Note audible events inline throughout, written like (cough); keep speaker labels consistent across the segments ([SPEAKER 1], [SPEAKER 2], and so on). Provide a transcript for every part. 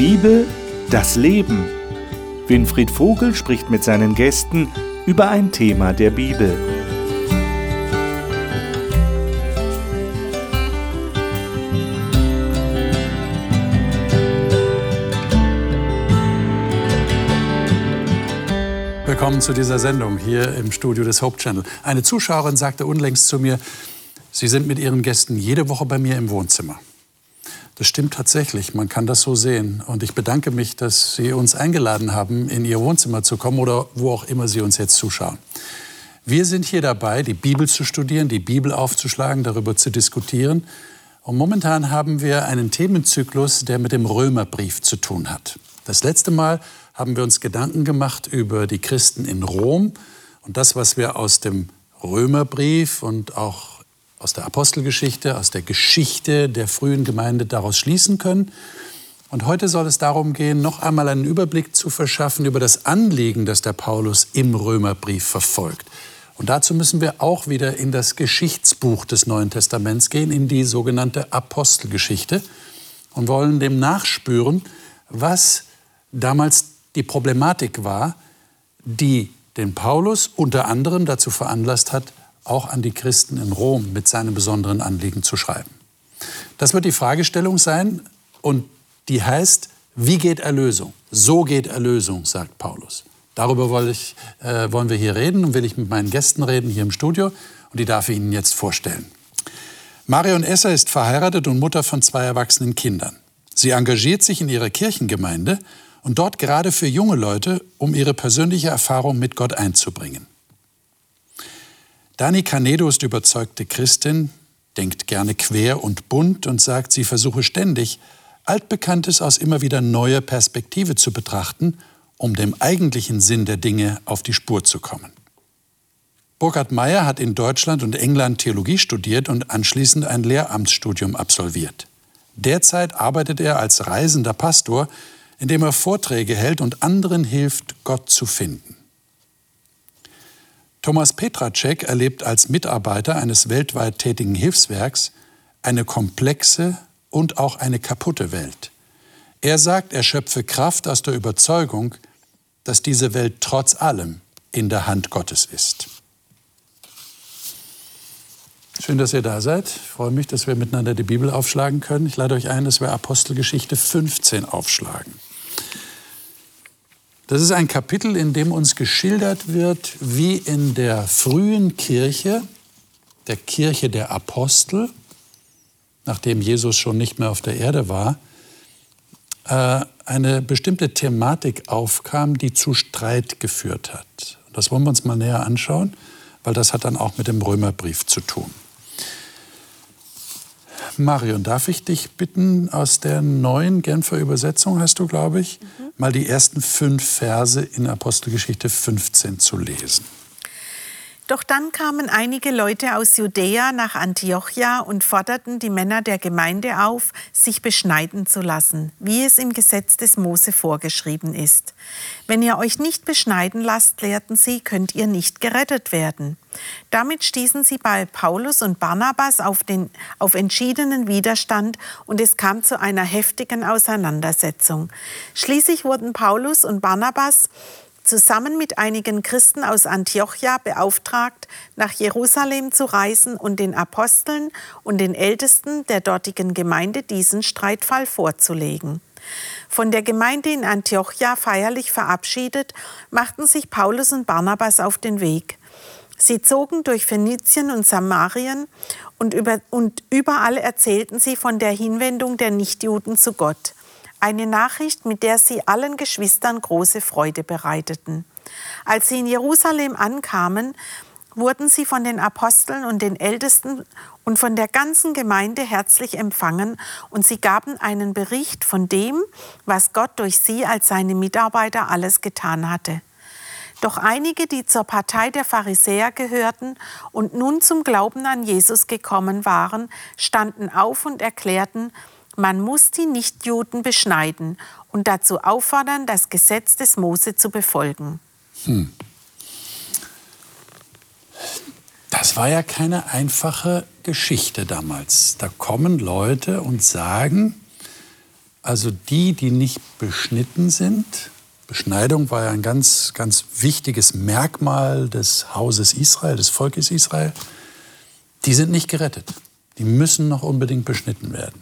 [SPEAKER 1] Bibel, das Leben. Winfried Vogel spricht mit seinen Gästen über ein Thema der Bibel.
[SPEAKER 2] Willkommen zu dieser Sendung hier im Studio des Hope Channel. Eine Zuschauerin sagte unlängst zu mir, Sie sind mit Ihren Gästen jede Woche bei mir im Wohnzimmer. Das stimmt tatsächlich, man kann das so sehen. Und ich bedanke mich, dass Sie uns eingeladen haben, in Ihr Wohnzimmer zu kommen oder wo auch immer Sie uns jetzt zuschauen. Wir sind hier dabei, die Bibel zu studieren, die Bibel aufzuschlagen, darüber zu diskutieren. Und momentan haben wir einen Themenzyklus, der mit dem Römerbrief zu tun hat. Das letzte Mal haben wir uns Gedanken gemacht über die Christen in Rom und das, was wir aus dem Römerbrief und auch aus der Apostelgeschichte, aus der Geschichte der frühen Gemeinde daraus schließen können. Und heute soll es darum gehen, noch einmal einen Überblick zu verschaffen über das Anliegen, das der Paulus im Römerbrief verfolgt. Und dazu müssen wir auch wieder in das Geschichtsbuch des Neuen Testaments gehen, in die sogenannte Apostelgeschichte und wollen dem nachspüren, was damals die Problematik war, die den Paulus unter anderem dazu veranlasst hat, auch an die Christen in Rom mit seinem besonderen Anliegen zu schreiben. Das wird die Fragestellung sein und die heißt, wie geht Erlösung? So geht Erlösung, sagt Paulus. Darüber äh, wollen wir hier reden und will ich mit meinen Gästen reden hier im Studio und die darf ich Ihnen jetzt vorstellen. Marion Esser ist verheiratet und Mutter von zwei erwachsenen Kindern. Sie engagiert sich in ihrer Kirchengemeinde und dort gerade für junge Leute, um ihre persönliche Erfahrung mit Gott einzubringen. Dani Canedo ist überzeugte Christin, denkt gerne quer und bunt und sagt, sie versuche ständig, Altbekanntes aus immer wieder neuer Perspektive zu betrachten, um dem eigentlichen Sinn der Dinge auf die Spur zu kommen. Burkhard Meyer hat in Deutschland und England Theologie studiert und anschließend ein Lehramtsstudium absolviert. Derzeit arbeitet er als reisender Pastor, indem er Vorträge hält und anderen hilft, Gott zu finden. Thomas Petracek erlebt als Mitarbeiter eines weltweit tätigen Hilfswerks eine komplexe und auch eine kaputte Welt. Er sagt, er schöpfe Kraft aus der Überzeugung, dass diese Welt trotz allem in der Hand Gottes ist. Schön, dass ihr da seid. Ich freue mich, dass wir miteinander die Bibel aufschlagen können. Ich lade euch ein, dass wir Apostelgeschichte 15 aufschlagen. Das ist ein Kapitel, in dem uns geschildert wird, wie in der frühen Kirche, der Kirche der Apostel, nachdem Jesus schon nicht mehr auf der Erde war, äh, eine bestimmte Thematik aufkam, die zu Streit geführt hat. Das wollen wir uns mal näher anschauen, weil das hat dann auch mit dem Römerbrief zu tun. Marion, darf ich dich bitten, aus der neuen Genfer Übersetzung hast du, glaube ich, mhm. Mal die ersten fünf Verse in Apostelgeschichte 15 zu lesen.
[SPEAKER 3] Doch dann kamen einige Leute aus Judäa nach Antiochia und forderten die Männer der Gemeinde auf, sich beschneiden zu lassen, wie es im Gesetz des Mose vorgeschrieben ist. Wenn ihr euch nicht beschneiden lasst, lehrten sie, könnt ihr nicht gerettet werden. Damit stießen sie bei Paulus und Barnabas auf, den, auf entschiedenen Widerstand und es kam zu einer heftigen Auseinandersetzung. Schließlich wurden Paulus und Barnabas zusammen mit einigen Christen aus Antiochia beauftragt, nach Jerusalem zu reisen und den Aposteln und den Ältesten der dortigen Gemeinde diesen Streitfall vorzulegen. Von der Gemeinde in Antiochia feierlich verabschiedet, machten sich Paulus und Barnabas auf den Weg. Sie zogen durch Phönizien und Samarien und, über, und überall erzählten sie von der Hinwendung der Nichtjuden zu Gott. Eine Nachricht, mit der sie allen Geschwistern große Freude bereiteten. Als sie in Jerusalem ankamen, wurden sie von den Aposteln und den Ältesten und von der ganzen Gemeinde herzlich empfangen und sie gaben einen Bericht von dem, was Gott durch sie als seine Mitarbeiter alles getan hatte. Doch einige, die zur Partei der Pharisäer gehörten und nun zum Glauben an Jesus gekommen waren, standen auf und erklärten, man muss die Nichtjuden beschneiden und dazu auffordern, das Gesetz des Mose zu befolgen. Hm.
[SPEAKER 2] Das war ja keine einfache Geschichte damals. Da kommen Leute und sagen, Also die, die nicht beschnitten sind, Beschneidung war ja ein ganz, ganz wichtiges Merkmal des Hauses Israel, des Volkes Israel, die sind nicht gerettet. Die müssen noch unbedingt beschnitten werden.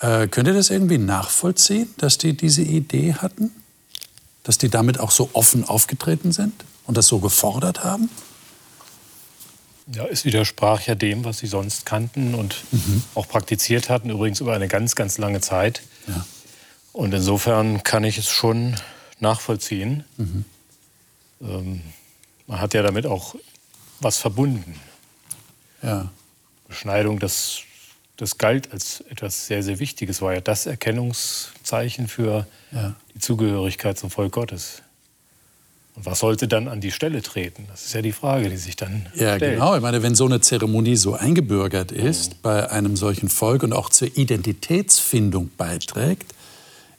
[SPEAKER 2] Äh, könnt ihr das irgendwie nachvollziehen, dass die diese Idee hatten? Dass die damit auch so offen aufgetreten sind und das so gefordert haben?
[SPEAKER 4] Ja, es widersprach ja dem, was sie sonst kannten und mhm. auch praktiziert hatten, übrigens über eine ganz, ganz lange Zeit. Ja. Und insofern kann ich es schon nachvollziehen. Mhm. Ähm, man hat ja damit auch was verbunden. Ja. Beschneidung, das, das galt als etwas sehr, sehr Wichtiges, war ja das Erkennungszeichen für ja. die Zugehörigkeit zum Volk Gottes. Und was sollte dann an die Stelle treten? Das ist ja die Frage, die sich dann
[SPEAKER 2] ja,
[SPEAKER 4] stellt.
[SPEAKER 2] genau. Ich meine, wenn so eine Zeremonie so eingebürgert ist mhm. bei einem solchen Volk und auch zur Identitätsfindung beiträgt,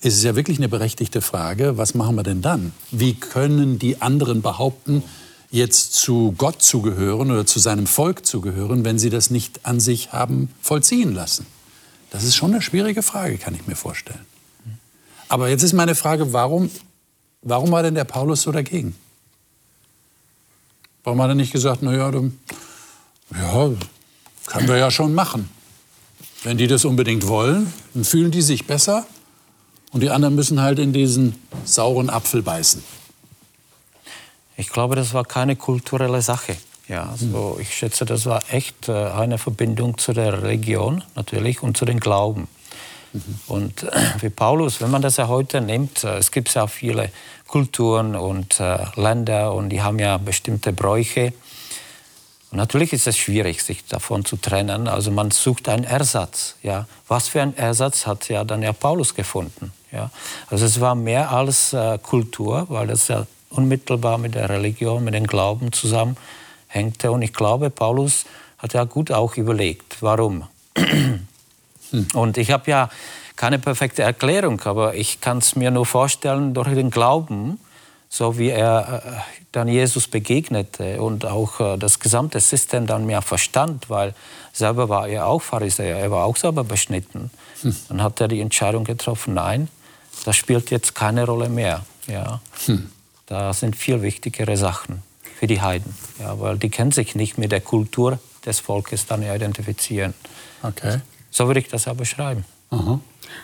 [SPEAKER 2] ist es ja wirklich eine berechtigte Frage, was machen wir denn dann? Wie können die anderen behaupten, jetzt zu Gott zu gehören oder zu seinem Volk zu gehören, wenn sie das nicht an sich haben vollziehen lassen? Das ist schon eine schwierige Frage, kann ich mir vorstellen. Aber jetzt ist meine Frage, warum Warum war denn der Paulus so dagegen? Warum hat er nicht gesagt, naja, ja, können wir ja schon machen. Wenn die das unbedingt wollen, dann fühlen die sich besser und die anderen müssen halt in diesen sauren Apfel beißen.
[SPEAKER 5] Ich glaube, das war keine kulturelle Sache. Ja, also ich schätze, das war echt äh, eine Verbindung zu der Religion natürlich und zu den Glauben. Und äh, wie Paulus, wenn man das ja heute nimmt, äh, es gibt ja viele Kulturen und Länder und die haben ja bestimmte Bräuche. Und natürlich ist es schwierig, sich davon zu trennen. Also man sucht einen Ersatz. Ja. Was für einen Ersatz hat ja dann ja Paulus gefunden? Ja. Also es war mehr als Kultur, weil das ja unmittelbar mit der Religion, mit dem Glauben zusammenhängte. Und ich glaube, Paulus hat ja gut auch überlegt, warum. Hm. Und ich habe ja keine perfekte Erklärung, aber ich kann es mir nur vorstellen, durch den Glauben, so wie er äh, dann Jesus begegnete und auch äh, das gesamte System dann mehr verstand, weil selber war er auch Pharisäer, er war auch selber beschnitten. Hm. Dann hat er die Entscheidung getroffen, nein, das spielt jetzt keine Rolle mehr. Ja. Hm. Da sind viel wichtigere Sachen für die Heiden, ja, weil die kennen sich nicht mit der Kultur des Volkes dann identifizieren. Okay. So würde ich das aber beschreiben.
[SPEAKER 6] Aha.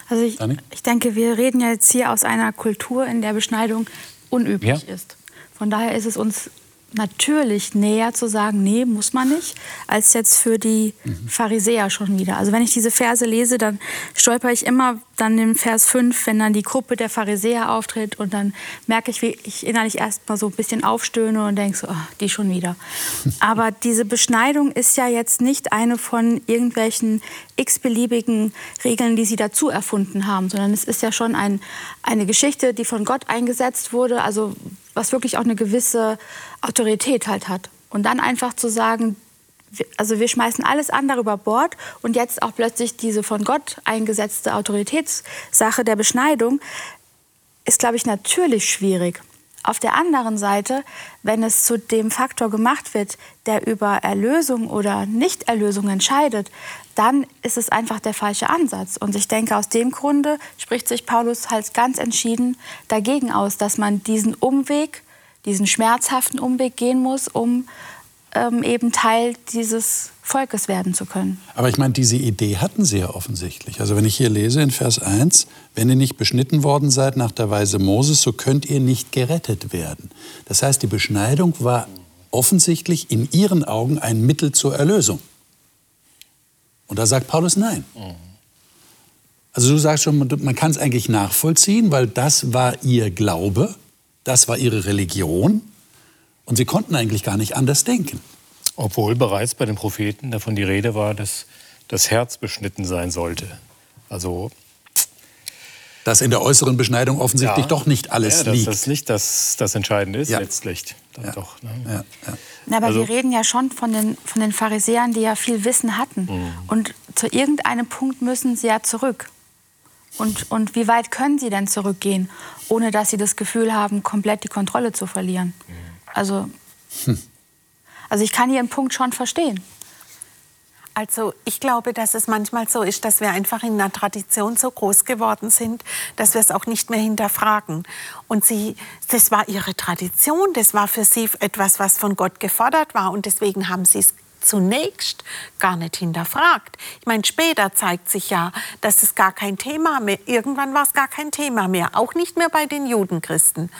[SPEAKER 6] Also ich, ich, denke, wir reden ja jetzt hier aus einer Kultur, in der Beschneidung unüblich ja. ist. Von daher ist es uns natürlich näher zu sagen, nee, muss man nicht, als jetzt für die mhm. Pharisäer schon wieder. Also wenn ich diese Verse lese, dann stolper ich immer dann im Vers 5, wenn dann die Gruppe der Pharisäer auftritt und dann merke ich, wie ich innerlich erstmal so ein bisschen aufstöhne und denke so, oh, die schon wieder. (laughs) Aber diese Beschneidung ist ja jetzt nicht eine von irgendwelchen x-beliebigen Regeln, die sie dazu erfunden haben, sondern es ist ja schon ein, eine Geschichte, die von Gott eingesetzt wurde, also was wirklich auch eine gewisse Autorität halt hat. Und dann einfach zu sagen, also wir schmeißen alles andere über Bord und jetzt auch plötzlich diese von Gott eingesetzte Autoritätssache der Beschneidung ist, glaube ich, natürlich schwierig. Auf der anderen Seite, wenn es zu dem Faktor gemacht wird, der über Erlösung oder Nichterlösung entscheidet, dann ist es einfach der falsche Ansatz. Und ich denke, aus dem Grunde spricht sich Paulus halt ganz entschieden dagegen aus, dass man diesen Umweg, diesen schmerzhaften Umweg gehen muss, um ähm, eben Teil dieses Volkes werden zu können.
[SPEAKER 2] Aber ich meine, diese Idee hatten sie ja offensichtlich. Also wenn ich hier lese in Vers 1, wenn ihr nicht beschnitten worden seid nach der Weise Moses, so könnt ihr nicht gerettet werden. Das heißt, die Beschneidung war offensichtlich in ihren Augen ein Mittel zur Erlösung. Und da sagt Paulus nein. Also du sagst schon, man kann es eigentlich nachvollziehen, weil das war ihr Glaube, das war ihre Religion. Und sie konnten eigentlich gar nicht anders denken.
[SPEAKER 4] Obwohl bereits bei den Propheten davon die Rede war, dass das Herz beschnitten sein sollte. Also
[SPEAKER 2] dass in der äußeren Beschneidung offensichtlich ja, doch nicht alles
[SPEAKER 4] ja, dass
[SPEAKER 2] liegt.
[SPEAKER 4] das nicht das, das Entscheidende ist ja. letztlich.
[SPEAKER 2] Ja.
[SPEAKER 4] Doch,
[SPEAKER 6] ne? ja, Na, aber also, wir reden ja schon von den, von den Pharisäern, die ja viel Wissen hatten. Mhm. Und zu irgendeinem Punkt müssen sie ja zurück. Und, und wie weit können sie denn zurückgehen, ohne dass sie das Gefühl haben, komplett die Kontrolle zu verlieren? Mhm. Also, hm. also ich kann Ihren Punkt schon verstehen.
[SPEAKER 3] Also ich glaube, dass es manchmal so ist, dass wir einfach in einer Tradition so groß geworden sind, dass wir es auch nicht mehr hinterfragen. Und sie, das war ihre Tradition, das war für sie etwas, was von Gott gefordert war und deswegen haben sie es zunächst gar nicht hinterfragt. Ich meine, später zeigt sich ja, dass es gar kein Thema mehr, irgendwann war es gar kein Thema mehr, auch nicht mehr bei den Judenchristen.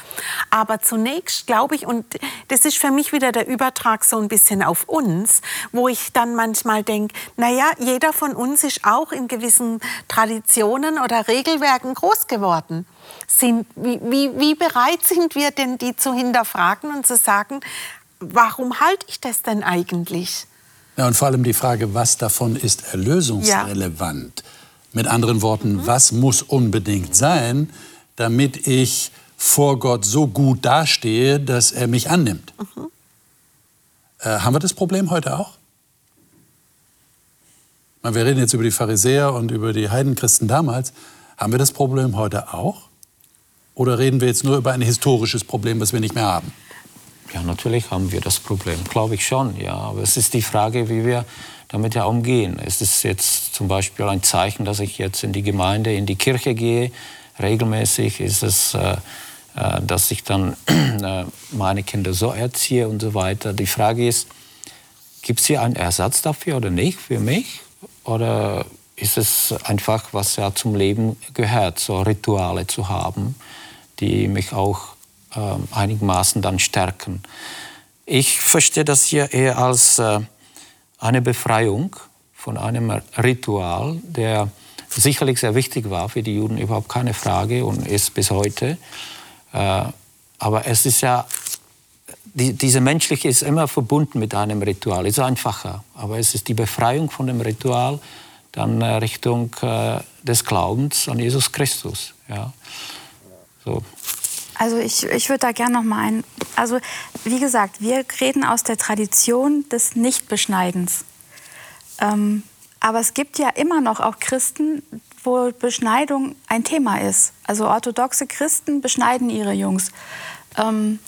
[SPEAKER 3] Aber zunächst glaube ich, und das ist für mich wieder der Übertrag so ein bisschen auf uns, wo ich dann manchmal denke, naja, jeder von uns ist auch in gewissen Traditionen oder Regelwerken groß geworden. Sind, wie, wie, wie bereit sind wir denn, die zu hinterfragen und zu sagen, warum halte ich das denn eigentlich?
[SPEAKER 2] Ja, und vor allem die Frage, was davon ist erlösungsrelevant? Ja. Mit anderen Worten, mhm. was muss unbedingt sein, damit ich vor Gott so gut dastehe, dass er mich annimmt? Mhm. Äh, haben wir das Problem heute auch? Wir reden jetzt über die Pharisäer und über die Heidenchristen damals. Haben wir das Problem heute auch? Oder reden wir jetzt nur über ein historisches Problem, was wir nicht mehr haben?
[SPEAKER 5] Ja, natürlich haben wir das Problem, glaube ich schon. Ja, aber es ist die Frage, wie wir damit ja umgehen. Es ist jetzt zum Beispiel ein Zeichen, dass ich jetzt in die Gemeinde, in die Kirche gehe. Regelmäßig ist es, äh, äh dass ich dann (clears throat) äh, meine Kinder so erziehe und so weiter. Die Frage ist, gibt es hier einen Ersatz dafür oder nicht für mich? Oder ist es einfach, was ja zum Leben gehört, so Rituale zu haben, die mich auch einigermaßen dann stärken. Ich verstehe das hier eher als äh, eine Befreiung von einem Ritual, der sicherlich sehr wichtig war für die Juden, überhaupt keine Frage und ist bis heute. Äh, aber es ist ja, die, diese menschliche ist immer verbunden mit einem Ritual, ist einfacher. Aber es ist die Befreiung von dem Ritual dann äh, Richtung des Glaubens an Jesus Christus. Ja.
[SPEAKER 6] So. Also ich, ich würde da gerne noch mal ein. Also wie gesagt, wir reden aus der Tradition des Nichtbeschneidens. Ähm, aber es gibt ja immer noch auch Christen, wo Beschneidung ein Thema ist. Also orthodoxe Christen beschneiden ihre Jungs. Ähm,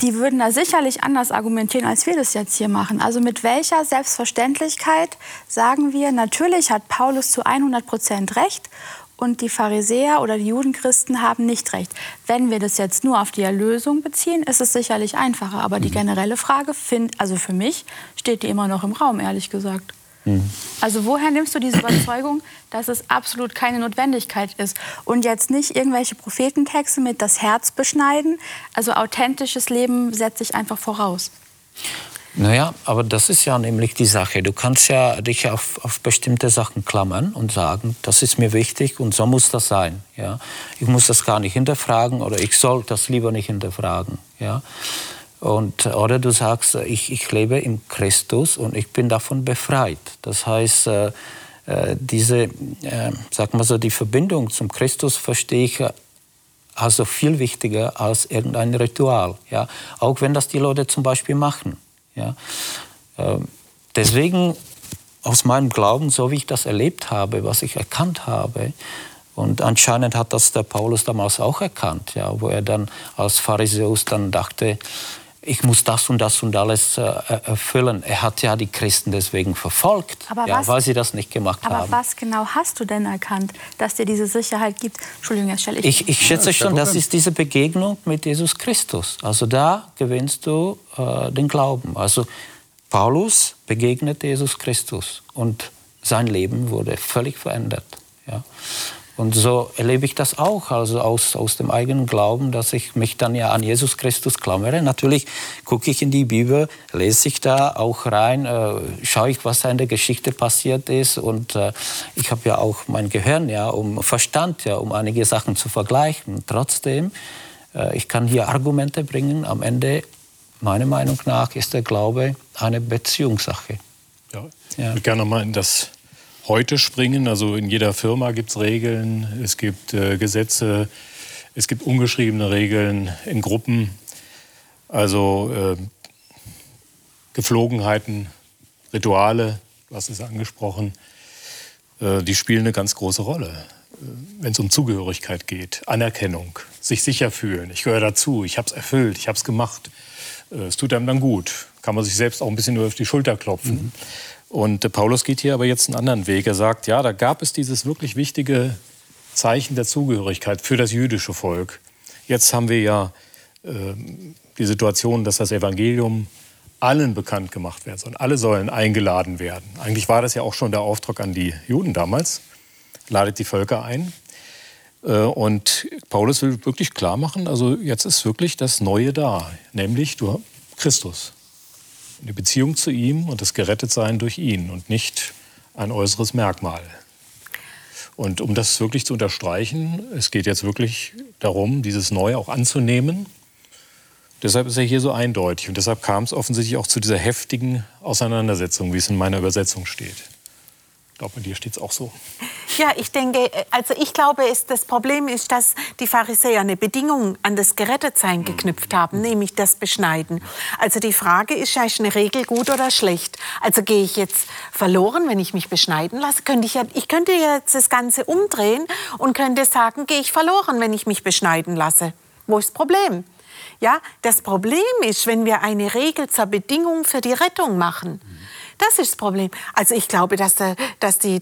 [SPEAKER 6] die würden da sicherlich anders argumentieren, als wir das jetzt hier machen. Also mit welcher Selbstverständlichkeit sagen wir, natürlich hat Paulus zu 100 Prozent recht und die Pharisäer oder die Judenchristen haben nicht recht. Wenn wir das jetzt nur auf die Erlösung beziehen, ist es sicherlich einfacher. Aber die mhm. generelle Frage, find, also für mich, steht die immer noch im Raum, ehrlich gesagt. Mhm. Also woher nimmst du diese Überzeugung, dass es absolut keine Notwendigkeit ist? Und jetzt nicht irgendwelche Prophetentexte mit das Herz beschneiden. Also authentisches Leben setze ich einfach voraus.
[SPEAKER 5] Naja, aber das ist ja nämlich die Sache. Du kannst ja dich auf, auf bestimmte Sachen klammern und sagen, das ist mir wichtig und so muss das sein. Ja? Ich muss das gar nicht hinterfragen oder ich soll das lieber nicht hinterfragen. Ja? Und, oder du sagst, ich, ich lebe in Christus und ich bin davon befreit. Das heißt, äh, äh diese, äh, sag mal so, die Verbindung zum Christus verstehe ich also viel wichtiger als irgendein Ritual. Ja? Auch wenn das die Leute zum Beispiel machen. Ja? Ähm, deswegen aus meinem Glauben, so wie ich das erlebt habe, was ich erkannt habe, und anscheinend hat das der Paulus damals auch erkannt, ja, wo er dann als Pharisäus dann dachte, ich muss das und das und alles äh, erfüllen. Er hat ja die Christen deswegen verfolgt, ja, was, weil sie das nicht gemacht
[SPEAKER 6] aber
[SPEAKER 5] haben.
[SPEAKER 6] Aber was genau hast du denn erkannt, dass dir diese Sicherheit gibt?
[SPEAKER 5] Entschuldigung, Herr Schell. Ich, ich, ich schätze ja, schon, das ist diese Begegnung mit Jesus Christus. Also da gewinnst du äh, den Glauben. Also Paulus begegnet Jesus Christus und sein Leben wurde völlig verändert. Ja. Und so erlebe ich das auch, also aus, aus dem eigenen Glauben, dass ich mich dann ja an Jesus Christus klammere. Natürlich gucke ich in die Bibel, lese ich da auch rein, äh, schaue ich, was da in der Geschichte passiert ist. Und äh, ich habe ja auch mein Gehirn, ja, um Verstand, ja, um einige Sachen zu vergleichen. Trotzdem, äh, ich kann hier Argumente bringen. Am Ende, meiner Meinung nach, ist der Glaube eine Beziehungssache.
[SPEAKER 4] Ja, ich würde gerne mal in das heute springen. Also in jeder Firma gibt es Regeln, es gibt äh, Gesetze, es gibt ungeschriebene Regeln in Gruppen. Also äh, Geflogenheiten, Rituale, du hast es angesprochen, äh, die spielen eine ganz große Rolle. Äh, Wenn es um Zugehörigkeit geht, Anerkennung, sich sicher fühlen, ich gehöre dazu, ich habe es erfüllt, ich habe es gemacht, äh, es tut einem dann gut, kann man sich selbst auch ein bisschen nur auf die Schulter klopfen. Mhm. Und Paulus geht hier aber jetzt einen anderen Weg. Er sagt, ja, da gab es dieses wirklich wichtige Zeichen der Zugehörigkeit für das jüdische Volk. Jetzt haben wir ja äh, die Situation, dass das Evangelium allen bekannt gemacht werden soll. Alle sollen eingeladen werden. Eigentlich war das ja auch schon der Auftrag an die Juden damals. Ladet die Völker ein. Äh, und Paulus will wirklich klar machen, also jetzt ist wirklich das Neue da, nämlich du, Christus die Beziehung zu ihm und das Gerettetsein durch ihn und nicht ein äußeres Merkmal. Und um das wirklich zu unterstreichen, es geht jetzt wirklich darum, dieses Neue auch anzunehmen. Deshalb ist er hier so eindeutig und deshalb kam es offensichtlich auch zu dieser heftigen Auseinandersetzung, wie es in meiner Übersetzung steht glaube, bei dir steht es auch so.
[SPEAKER 3] Ja, ich denke, also ich glaube, es, das Problem ist, dass die Pharisäer eine Bedingung an das Gerettetsein mhm. geknüpft haben, nämlich das Beschneiden. Also die Frage ist, ist eine Regel gut oder schlecht? Also gehe ich jetzt verloren, wenn ich mich beschneiden lasse? Könnte ich, ja, ich könnte jetzt das Ganze umdrehen und könnte sagen, gehe ich verloren, wenn ich mich beschneiden lasse? Wo ist das Problem? Ja, das Problem ist, wenn wir eine Regel zur Bedingung für die Rettung machen. Das ist das Problem. Also ich glaube, dass, dass die,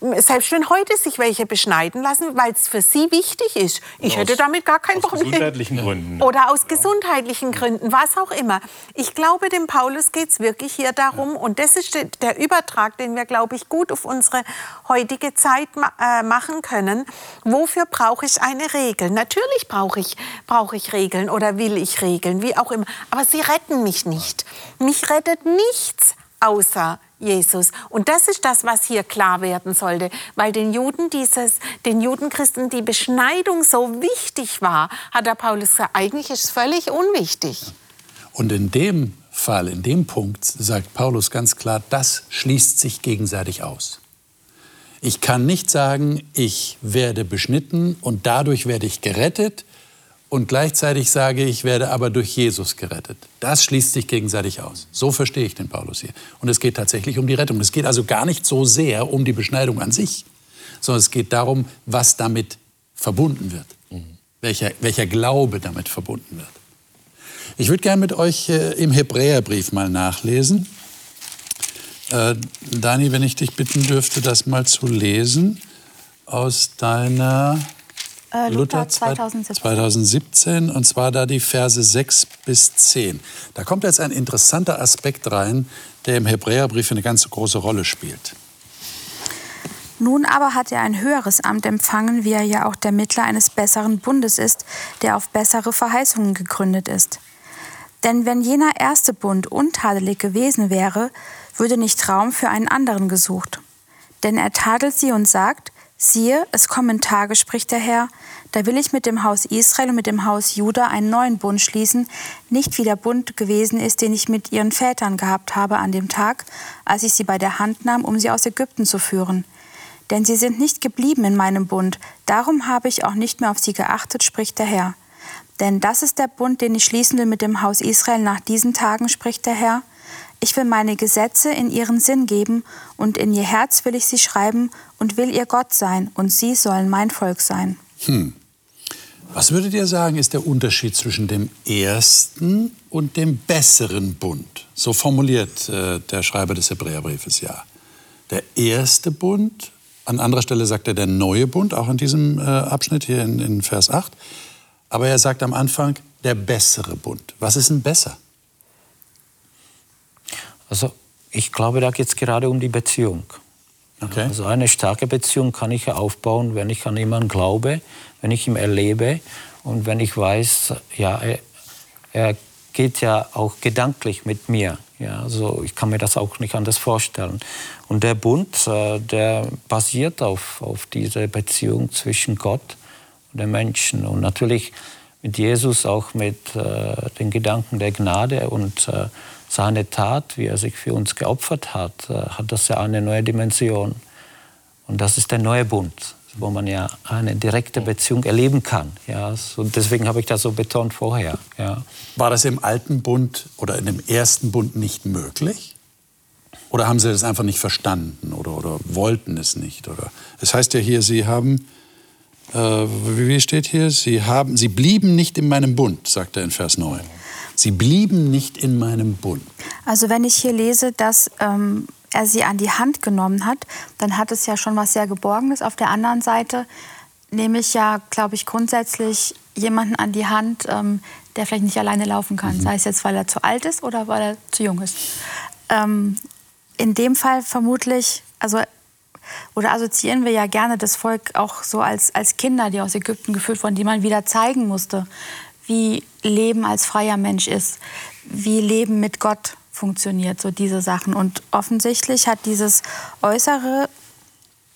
[SPEAKER 3] selbst wenn heute sich welche beschneiden lassen, weil es für sie wichtig ist, ich aus, hätte damit gar kein
[SPEAKER 4] aus
[SPEAKER 3] Problem.
[SPEAKER 4] Aus gesundheitlichen Gründen.
[SPEAKER 3] Oder aus ja. gesundheitlichen Gründen, was auch immer. Ich glaube, dem Paulus geht es wirklich hier darum, ja. und das ist der Übertrag, den wir, glaube ich, gut auf unsere heutige Zeit äh, machen können. Wofür brauche ich eine Regel? Natürlich brauche ich, brauche ich Regeln oder will ich Regeln, wie auch immer. Aber sie retten mich nicht. Mich rettet nichts außer Jesus. Und das ist das, was hier klar werden sollte, weil den Juden dieses, den Judenchristen die Beschneidung so wichtig war, hat der Paulus gesagt, eigentlich ist es völlig unwichtig.
[SPEAKER 2] Und in dem Fall, in dem Punkt sagt Paulus ganz klar, das schließt sich gegenseitig aus. Ich kann nicht sagen, ich werde beschnitten und dadurch werde ich gerettet und gleichzeitig sage ich, werde aber durch Jesus gerettet. Das schließt sich gegenseitig aus. So verstehe ich den Paulus hier. Und es geht tatsächlich um die Rettung. Es geht also gar nicht so sehr um die Beschneidung an sich, sondern es geht darum, was damit verbunden wird. Mhm. Welcher, welcher Glaube damit verbunden wird. Ich würde gerne mit euch äh, im Hebräerbrief mal nachlesen. Äh, Dani, wenn ich dich bitten dürfte, das mal zu lesen aus deiner
[SPEAKER 6] äh, Luther, 2017.
[SPEAKER 2] 2017 und zwar da die Verse 6 bis 10. Da kommt jetzt ein interessanter Aspekt rein, der im Hebräerbrief eine ganz große Rolle spielt.
[SPEAKER 6] Nun aber hat er ein höheres Amt empfangen, wie er ja auch der Mittler eines besseren Bundes ist, der auf bessere Verheißungen gegründet ist. Denn wenn jener erste Bund untadelig gewesen wäre, würde nicht Raum für einen anderen gesucht. Denn er tadelt sie und sagt, Siehe, es kommen Tage, spricht der Herr, da will ich mit dem Haus Israel und mit dem Haus Juda einen neuen Bund schließen, nicht wie der Bund gewesen ist, den ich mit ihren Vätern gehabt habe an dem Tag, als ich sie bei der Hand nahm, um sie aus Ägypten zu führen. Denn sie sind nicht geblieben in meinem Bund, darum habe ich auch nicht mehr auf sie geachtet, spricht der Herr. Denn das ist der Bund, den ich schließen will mit dem Haus Israel nach diesen Tagen, spricht der Herr. Ich will meine Gesetze in ihren Sinn geben und in ihr Herz will ich sie schreiben und will ihr Gott sein und sie sollen mein Volk sein.
[SPEAKER 2] Hm. Was würdet ihr sagen, ist der Unterschied zwischen dem ersten und dem besseren Bund? So formuliert äh, der Schreiber des Hebräerbriefes ja. Der erste Bund, an anderer Stelle sagt er der neue Bund, auch in diesem äh, Abschnitt hier in, in Vers 8. Aber er sagt am Anfang der bessere Bund. Was ist denn besser?
[SPEAKER 5] Also ich glaube, da geht es gerade um die Beziehung. Okay. Also eine starke Beziehung kann ich aufbauen, wenn ich an jemanden glaube, wenn ich ihn erlebe und wenn ich weiß, ja, er, er geht ja auch gedanklich mit mir. Ja, also ich kann mir das auch nicht anders vorstellen. Und der Bund, äh, der basiert auf, auf diese Beziehung zwischen Gott und den Menschen. Und natürlich mit Jesus auch mit äh, den Gedanken der Gnade und äh, seine Tat, wie er sich für uns geopfert hat, äh, hat das ja eine neue Dimension. Und das ist der neue Bund, wo man ja eine direkte Beziehung erleben kann. Ja, und deswegen habe ich das so betont vorher. Ja.
[SPEAKER 2] War das im alten Bund oder in dem ersten Bund nicht möglich? Oder haben Sie das einfach nicht verstanden oder, oder wollten es nicht? Oder? Es heißt ja hier, Sie haben, äh, wie steht hier, Sie, haben, Sie blieben nicht in meinem Bund, sagt er in Vers 9. Sie blieben nicht in meinem Bund.
[SPEAKER 6] Also wenn ich hier lese, dass ähm, er sie an die Hand genommen hat, dann hat es ja schon was sehr Geborgenes. Auf der anderen Seite nehme ich ja, glaube ich, grundsätzlich jemanden an die Hand, ähm, der vielleicht nicht alleine laufen kann. Mhm. Sei es jetzt, weil er zu alt ist oder weil er zu jung ist. Ähm, in dem Fall vermutlich, also oder assoziieren wir ja gerne das Volk auch so als, als Kinder, die aus Ägypten geführt wurden, die man wieder zeigen musste, wie Leben als freier Mensch ist, wie Leben mit Gott funktioniert, so diese Sachen. Und offensichtlich hat dieses äußere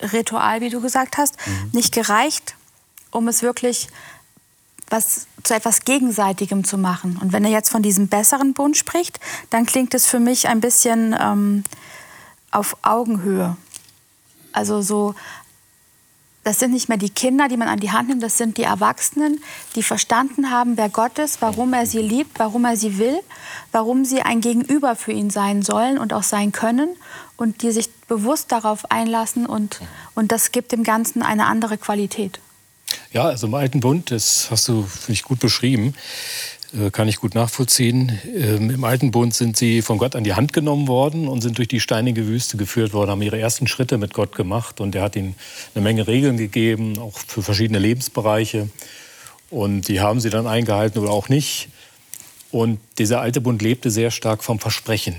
[SPEAKER 6] Ritual, wie du gesagt hast, mhm. nicht gereicht, um es wirklich was, zu etwas Gegenseitigem zu machen. Und wenn er jetzt von diesem besseren Bund spricht, dann klingt es für mich ein bisschen ähm, auf Augenhöhe. Also so, das sind nicht mehr die Kinder, die man an die Hand nimmt, das sind die Erwachsenen, die verstanden haben, wer Gott ist, warum er sie liebt, warum er sie will, warum sie ein Gegenüber für ihn sein sollen und auch sein können und die sich bewusst darauf einlassen und, und das gibt dem Ganzen eine andere Qualität.
[SPEAKER 4] Ja, also im Alten Bund, das hast du, finde ich, gut beschrieben, kann ich gut nachvollziehen. Ähm, Im Alten Bund sind sie von Gott an die Hand genommen worden und sind durch die steinige Wüste geführt worden, haben ihre ersten Schritte mit Gott gemacht und er hat ihnen eine Menge Regeln gegeben, auch für verschiedene Lebensbereiche. Und die haben sie dann eingehalten oder auch nicht. Und dieser alte Bund lebte sehr stark vom Versprechen.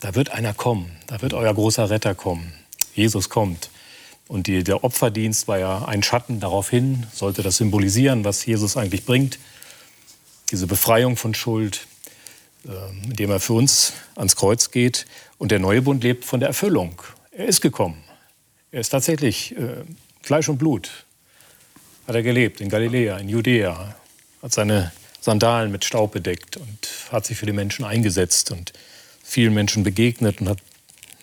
[SPEAKER 4] Da wird einer kommen, da wird euer großer Retter kommen. Jesus kommt. Und die, der Opferdienst war ja ein Schatten darauf hin, sollte das symbolisieren, was Jesus eigentlich bringt. Diese Befreiung von Schuld, äh, indem er für uns ans Kreuz geht. Und der neue Bund lebt von der Erfüllung. Er ist gekommen. Er ist tatsächlich äh, Fleisch und Blut. Hat er gelebt in Galiläa, in Judäa. Hat seine Sandalen mit Staub bedeckt und hat sich für die Menschen eingesetzt und vielen Menschen begegnet und hat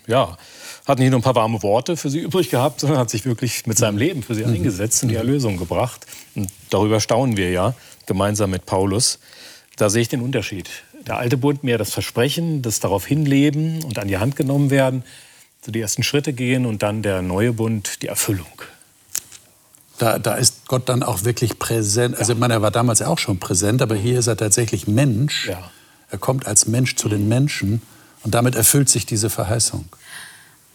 [SPEAKER 4] ja, hat nicht nur ein paar warme Worte für sie übrig gehabt, sondern hat sich wirklich mit seinem Leben für sie mhm. eingesetzt und die Erlösung gebracht. Und darüber staunen wir ja, gemeinsam mit Paulus. Da sehe ich den Unterschied. Der alte Bund mehr das Versprechen, das darauf hinleben und an die Hand genommen werden, so die ersten Schritte gehen und dann der neue Bund, die Erfüllung.
[SPEAKER 2] Da, da ist Gott dann auch wirklich präsent. Also ich meine, er war damals auch schon präsent, aber hier ist er tatsächlich Mensch. Ja. Er kommt als Mensch zu den Menschen und damit erfüllt sich diese Verheißung.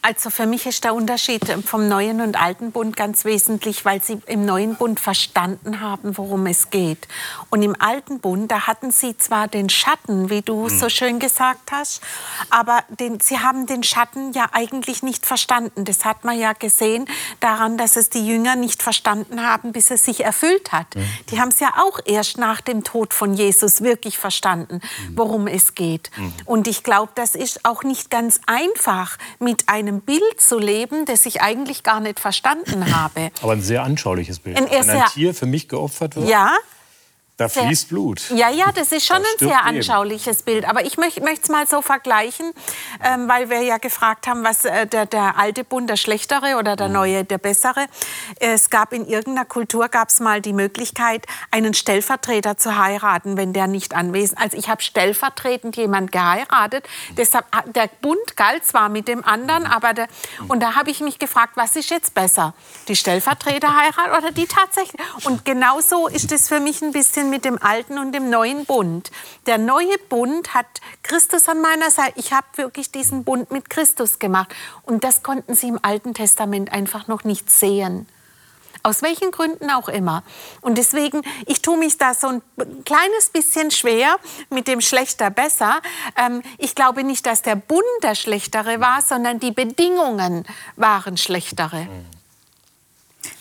[SPEAKER 3] Also für mich ist der Unterschied vom neuen und alten Bund ganz wesentlich, weil sie im neuen Bund verstanden haben, worum es geht. Und im alten Bund, da hatten sie zwar den Schatten, wie du mhm. so schön gesagt hast, aber den, sie haben den Schatten ja eigentlich nicht verstanden. Das hat man ja gesehen daran, dass es die Jünger nicht verstanden haben, bis es sich erfüllt hat. Mhm. Die haben es ja auch erst nach dem Tod von Jesus wirklich verstanden, mhm. worum es geht. Mhm. Und ich glaube, das ist auch nicht ganz einfach mit einem einem Bild zu leben, das ich eigentlich gar nicht verstanden habe.
[SPEAKER 4] Aber ein sehr anschauliches Bild.
[SPEAKER 3] Ein,
[SPEAKER 4] Wenn ein Tier für mich geopfert wird.
[SPEAKER 3] Ja,
[SPEAKER 4] da fließt Blut.
[SPEAKER 3] Ja, ja, das ist schon das ein sehr anschauliches Bild. Aber ich möchte es mal so vergleichen, ähm, weil wir ja gefragt haben, was äh, der, der, alte Bund, der schlechtere oder der mhm. neue, der bessere. Es gab in irgendeiner Kultur gab es mal die Möglichkeit, einen Stellvertreter zu heiraten, wenn der nicht anwesend. Also ich habe stellvertretend jemand geheiratet. Deshalb der Bund galt zwar mit dem anderen, mhm. aber der, und da habe ich mich gefragt, was ist jetzt besser, die Stellvertreterheirat oder die tatsächlich? Und genauso ist es für mich ein bisschen mit dem alten und dem neuen Bund. Der neue Bund hat Christus an meiner Seite. Ich habe wirklich diesen Bund mit Christus gemacht. Und das konnten sie im Alten Testament einfach noch nicht sehen. Aus welchen Gründen auch immer. Und deswegen, ich tue mich da so ein kleines bisschen schwer mit dem Schlechter besser. Ähm, ich glaube nicht, dass der Bund der Schlechtere war, sondern die Bedingungen waren schlechtere. Mhm.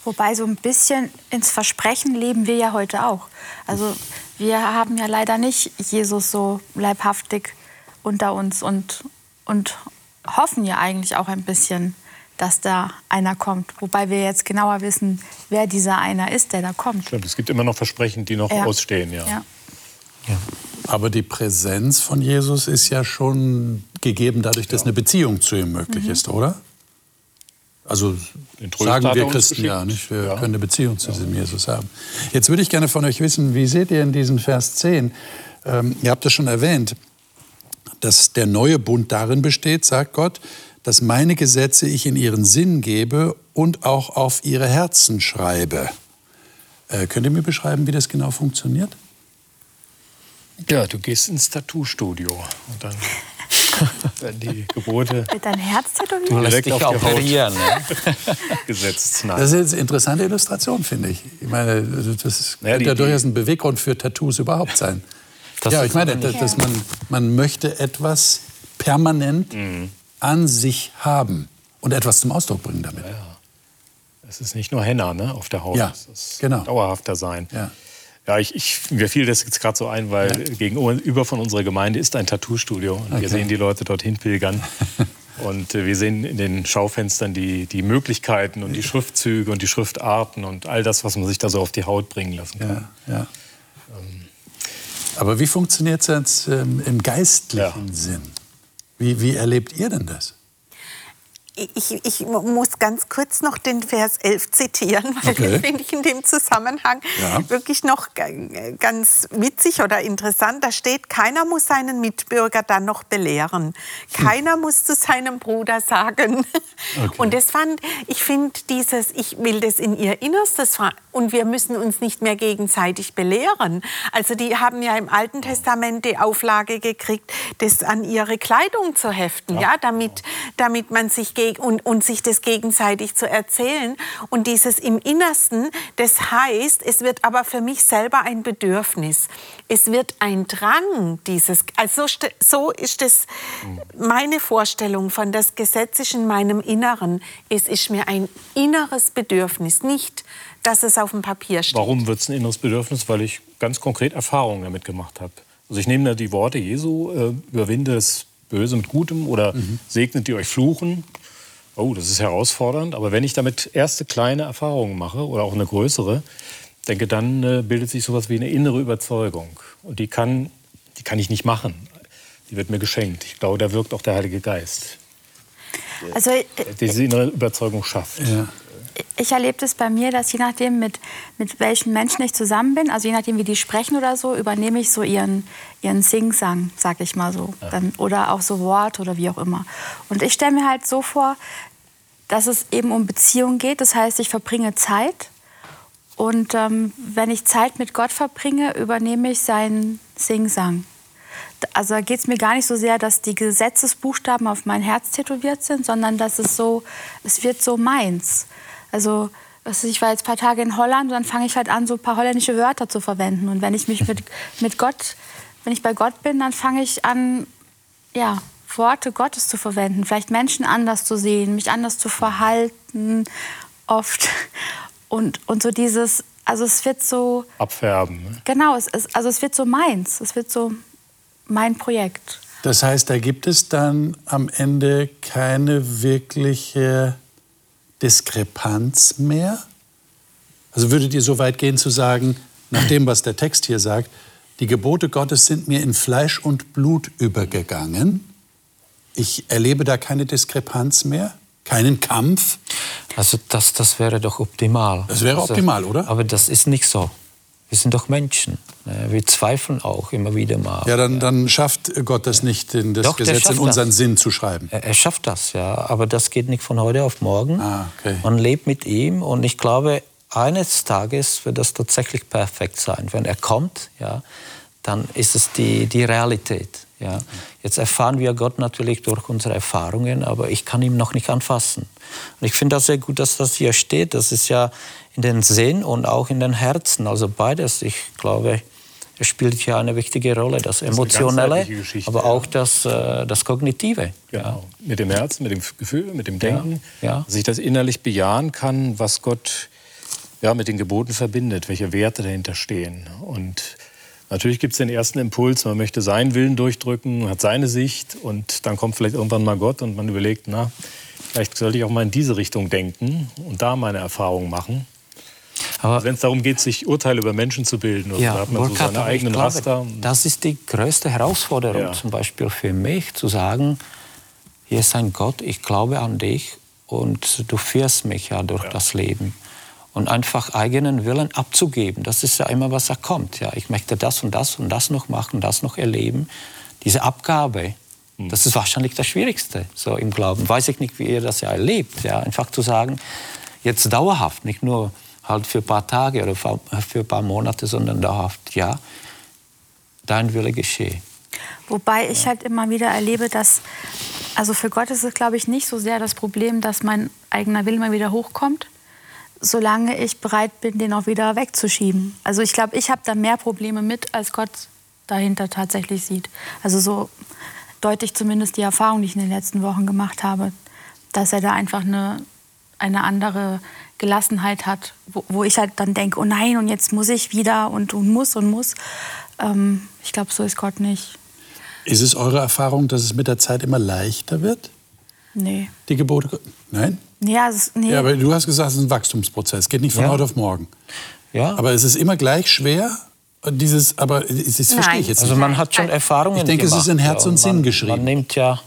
[SPEAKER 6] Wobei so ein bisschen ins Versprechen leben wir ja heute auch. Also wir haben ja leider nicht Jesus so leibhaftig unter uns und, und hoffen ja eigentlich auch ein bisschen, dass da einer kommt. Wobei wir jetzt genauer wissen, wer dieser einer ist, der da kommt.
[SPEAKER 4] Stimmt, es gibt immer noch Versprechen, die noch ja. ausstehen. Ja. ja.
[SPEAKER 2] Ja. Aber die Präsenz von Jesus ist ja schon gegeben dadurch, dass eine Beziehung zu ihm möglich mhm. ist, oder? Also sagen wir Christen ja nicht. Wir ja. können eine Beziehung zu diesem Jesus haben. Jetzt würde ich gerne von euch wissen, wie seht ihr in diesem Vers 10? Ähm, ihr habt es schon erwähnt, dass der neue Bund darin besteht, sagt Gott, dass meine Gesetze ich in ihren Sinn gebe und auch auf ihre Herzen schreibe. Äh, könnt ihr mir beschreiben, wie das genau funktioniert?
[SPEAKER 4] Ja, du gehst ins Tattoo-Studio und dann (laughs) die Gebote.
[SPEAKER 6] Mit dein Herz tätowiert?
[SPEAKER 5] Du lässt dich operieren. Ne? (laughs)
[SPEAKER 4] Gesetzt. Nein.
[SPEAKER 2] Das ist eine interessante Illustration, finde ich. Ich meine, das naja, könnte ja durchaus ein Beweggrund für Tattoos überhaupt sein. (laughs) Das ja, ich meine, dass, dass man, man möchte etwas permanent mhm. an sich haben und etwas zum Ausdruck bringen damit. Ja, ja.
[SPEAKER 4] Es ist nicht nur Henna ne, auf der Haut,
[SPEAKER 2] ja,
[SPEAKER 4] es
[SPEAKER 2] genau.
[SPEAKER 4] dauerhafter sein. Ja. Ja, ich, ich, mir fiel das jetzt gerade so ein, weil ja. gegenüber von unserer Gemeinde ist ein Tattoo-Studio. Und okay. wir sehen die Leute dorthin pilgern. (laughs) und äh, wir sehen in den Schaufenstern die, die Möglichkeiten und die Schriftzüge und die Schriftarten und all das, was man sich da so auf die Haut bringen lassen kann.
[SPEAKER 2] Ja, ja. Ähm. Aber wie funktioniert es ähm, im geistlichen. Sinn? Wie, wie erlebt ihr denn das?
[SPEAKER 3] Ich, ich, muss ganz kurz noch den Vers 11 zitieren, weil okay. das finde ich in dem Zusammenhang ja. wirklich noch ganz witzig oder interessant. Da steht, keiner muss seinen Mitbürger dann noch belehren. Keiner hm. muss zu seinem Bruder sagen. Okay. Und das fand, ich finde dieses, ich will das in ihr Innerstes und wir müssen uns nicht mehr gegenseitig belehren. Also die haben ja im Alten Testament die Auflage gekriegt, das an ihre Kleidung zu heften, ja, ja damit, damit man sich gegen und, und sich das gegenseitig zu erzählen. Und dieses im Innersten, das heißt, es wird aber für mich selber ein Bedürfnis. Es wird ein Drang, dieses, also so ist das meine Vorstellung von das Gesetzes in meinem Inneren. Es ist mir ein inneres Bedürfnis, nicht, dass es auf dem Papier steht.
[SPEAKER 4] Warum wird es ein inneres Bedürfnis? Weil ich ganz konkret Erfahrungen damit gemacht habe. Also ich nehme da die Worte Jesu, äh, überwinde das Böse mit Gutem oder mhm. segnet die euch fluchen oh, das ist herausfordernd. Aber wenn ich damit erste kleine Erfahrungen mache oder auch eine größere, denke, dann äh, bildet sich sowas wie eine innere Überzeugung. Und die kann, die kann ich nicht machen. Die wird mir geschenkt. Ich glaube, da wirkt auch der Heilige Geist. Also, äh, diese innere Überzeugung schafft. Ja
[SPEAKER 6] ich erlebe das bei mir, dass je nachdem, mit, mit welchen Menschen ich zusammen bin, also je nachdem, wie die sprechen oder so, übernehme ich so ihren, ihren Sing-Sang, sag ich mal so. Ja. Dann, oder auch so Wort oder wie auch immer. Und ich stelle mir halt so vor, dass es eben um Beziehung geht. Das heißt, ich verbringe Zeit. Und ähm, wenn ich Zeit mit Gott verbringe, übernehme ich seinen Sing-Sang. Also da geht es mir gar nicht so sehr, dass die Gesetzesbuchstaben auf mein Herz tätowiert sind, sondern dass es so, es wird so meins. Also ich war jetzt ein paar Tage in Holland und dann fange ich halt an, so ein paar holländische Wörter zu verwenden. Und wenn ich mich mit, (laughs) mit Gott, wenn ich bei Gott bin, dann fange ich an, ja, Worte Gottes zu verwenden, vielleicht Menschen anders zu sehen, mich anders zu verhalten, oft. (laughs) Und, und so dieses, also es wird so.
[SPEAKER 4] Abfärben. Ne?
[SPEAKER 6] Genau, es, es, also es wird so meins, es wird so mein Projekt.
[SPEAKER 2] Das heißt, da gibt es dann am Ende keine wirkliche Diskrepanz mehr? Also würdet ihr so weit gehen zu sagen, nach dem, was der Text hier sagt, die Gebote Gottes sind mir in Fleisch und Blut übergegangen. Ich erlebe da keine Diskrepanz mehr, keinen Kampf.
[SPEAKER 5] Also das, das wäre doch optimal.
[SPEAKER 2] Das wäre
[SPEAKER 5] also,
[SPEAKER 2] optimal, oder?
[SPEAKER 5] Aber das ist nicht so. Wir sind doch Menschen. Ne? Wir zweifeln auch immer wieder mal.
[SPEAKER 2] Ja, dann, dann schafft Gott das nicht, in das doch, Gesetz in unseren das. Sinn zu schreiben.
[SPEAKER 5] Er, er, schafft das, ja. Aber das geht nicht von heute auf morgen. Ah, okay. Man lebt mit ihm und ich glaube, eines Tages wird das tatsächlich perfekt sein. Wenn er kommt, ja, dann ist es die, die Realität. Ja. Jetzt erfahren wir Gott natürlich durch unsere Erfahrungen, aber ich kann ihn noch nicht anfassen. Und ich finde das sehr gut, dass das hier steht. Das ist ja in den Sinn und auch in den Herzen. Also beides. Ich glaube, es spielt hier eine wichtige Rolle, das, das Emotionelle, aber auch das, äh, das Kognitive.
[SPEAKER 4] Genau. Ja. Mit dem Herzen, mit dem Gefühl, mit dem Denken, ja. Ja. dass ich das innerlich bejahen kann, was Gott ja, mit den Geboten verbindet, welche Werte dahinter stehen. Und natürlich gibt es den ersten Impuls, man möchte seinen Willen durchdrücken, hat seine Sicht und dann kommt vielleicht irgendwann mal Gott und man überlegt, na, vielleicht sollte ich auch mal in diese Richtung denken und da meine Erfahrungen machen. Aber wenn es darum geht, sich Urteile über Menschen zu bilden,
[SPEAKER 5] ja, da hat man so seine eigenen glaube, Raster. Das ist die größte Herausforderung ja. zum Beispiel für mich, zu sagen, hier ist ein Gott, ich glaube an dich und du führst mich ja durch ja. das Leben. Und einfach eigenen Willen abzugeben, das ist ja immer, was da kommt. Ja, ich möchte das und das und das noch machen, das noch erleben. Diese Abgabe, hm. das ist wahrscheinlich das Schwierigste so im Glauben. Weiß ich nicht, wie ihr das ja erlebt. Ja, einfach zu sagen, jetzt dauerhaft, nicht nur halt für ein paar Tage oder für ein paar Monate, sondern dauerhaft, ja, dein Wille geschehe.
[SPEAKER 6] Wobei ich halt immer wieder erlebe, dass, also für Gott ist es, glaube ich, nicht so sehr das Problem, dass mein eigener Wille mal wieder hochkommt, solange ich bereit bin, den auch wieder wegzuschieben. Also ich glaube, ich habe da mehr Probleme mit, als Gott dahinter tatsächlich sieht. Also so deutlich zumindest die Erfahrung, die ich in den letzten Wochen gemacht habe, dass er da einfach eine, eine andere Gelassenheit hat, wo, wo ich halt dann denke, oh nein, und jetzt muss ich wieder und, und muss und muss. Ähm, ich glaube, so ist Gott nicht.
[SPEAKER 2] Ist es eure Erfahrung, dass es mit der Zeit immer leichter wird?
[SPEAKER 6] Nee.
[SPEAKER 2] Die Gebote? Nein?
[SPEAKER 6] Ja, ist, nee.
[SPEAKER 2] ja, aber du hast gesagt, es ist ein Wachstumsprozess. Es geht nicht von ja. heute auf morgen. Ja. Aber es ist immer gleich schwer. Dieses, aber das verstehe ich jetzt
[SPEAKER 5] Also man hat schon Erfahrungen
[SPEAKER 2] Ich denke,
[SPEAKER 5] gemacht,
[SPEAKER 2] es ist in Herz und Sinn geschrieben.
[SPEAKER 5] Man nimmt ja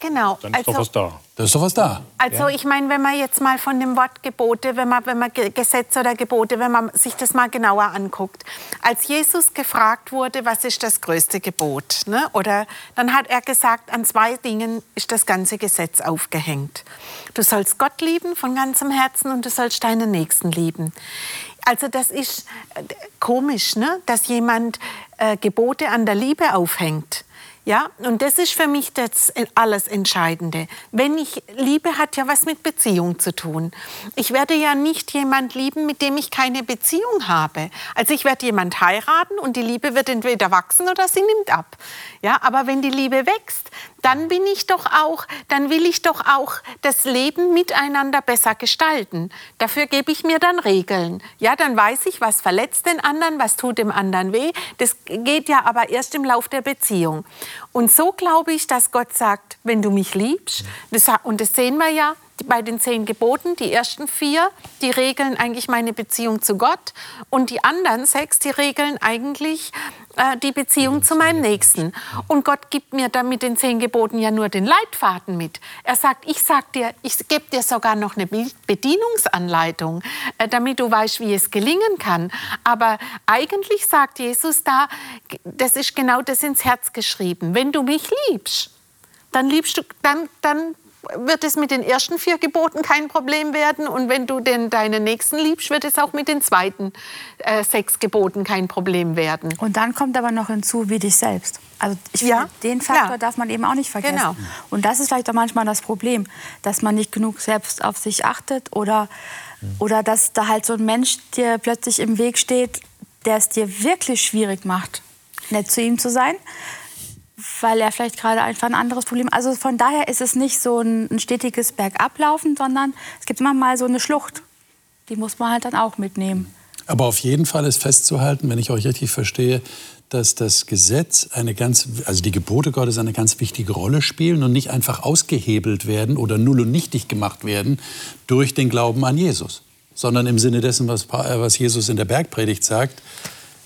[SPEAKER 3] Genau.
[SPEAKER 4] Dann ist also, doch was da.
[SPEAKER 2] Da ist doch was da.
[SPEAKER 3] Also ich meine, wenn man jetzt mal von dem Wort Gebote, wenn man, wenn man Gesetze oder Gebote, wenn man sich das mal genauer anguckt. Als Jesus gefragt wurde, was ist das größte Gebot, ne? oder dann hat er gesagt, an zwei Dingen ist das ganze Gesetz aufgehängt. Du sollst Gott lieben von ganzem Herzen und du sollst deinen Nächsten lieben. Also das ist äh, komisch, ne? dass jemand äh, Gebote an der Liebe aufhängt. Ja, und das ist für mich das alles Entscheidende. Wenn ich Liebe hat ja was mit Beziehung zu tun. Ich werde ja nicht jemand lieben, mit dem ich keine Beziehung habe. Also ich werde jemand heiraten und die Liebe wird entweder wachsen oder sie nimmt ab. Ja, aber wenn die Liebe wächst, dann bin ich doch auch, dann will ich doch auch das Leben miteinander besser gestalten. Dafür gebe ich mir dann Regeln. Ja, dann weiß ich, was verletzt den anderen, was tut dem anderen weh. Das geht ja aber erst im Lauf der Beziehung. Und so glaube ich, dass Gott sagt, wenn du mich liebst, das, und das sehen wir ja, bei den zehn Geboten, die ersten vier, die regeln eigentlich meine Beziehung zu Gott und die anderen sechs, die regeln eigentlich äh, die Beziehung zu meinem Nächsten. Und Gott gibt mir dann mit den zehn Geboten ja nur den Leitfaden mit. Er sagt, ich sag dir, ich gebe dir sogar noch eine Bedienungsanleitung, äh, damit du weißt, wie es gelingen kann. Aber eigentlich sagt Jesus da, das ist genau das ins Herz geschrieben. Wenn du mich liebst, dann liebst du, dann, dann wird es mit den ersten vier Geboten kein Problem werden. Und wenn du den, deinen Nächsten liebst, wird es auch mit den zweiten äh, sechs Geboten kein Problem werden.
[SPEAKER 6] Und dann kommt aber noch hinzu, wie dich selbst. Also ich ja, den Faktor klar. darf man eben auch nicht vergessen. Genau. Und das ist vielleicht auch manchmal das Problem, dass man nicht genug selbst auf sich achtet oder, oder dass da halt so ein Mensch dir plötzlich im Weg steht, der es dir wirklich schwierig macht, nett zu ihm zu sein weil er vielleicht gerade einfach ein anderes Problem. Also von daher ist es nicht so ein, ein stetiges Bergablaufen, sondern es gibt immer mal so eine Schlucht. Die muss man halt dann auch mitnehmen.
[SPEAKER 2] Aber auf jeden Fall ist festzuhalten, wenn ich euch richtig verstehe, dass das Gesetz eine ganz, also die Gebote Gottes eine ganz wichtige Rolle spielen und nicht einfach ausgehebelt werden oder null und nichtig gemacht werden durch den Glauben an Jesus, sondern im Sinne dessen, was, was Jesus in der Bergpredigt sagt,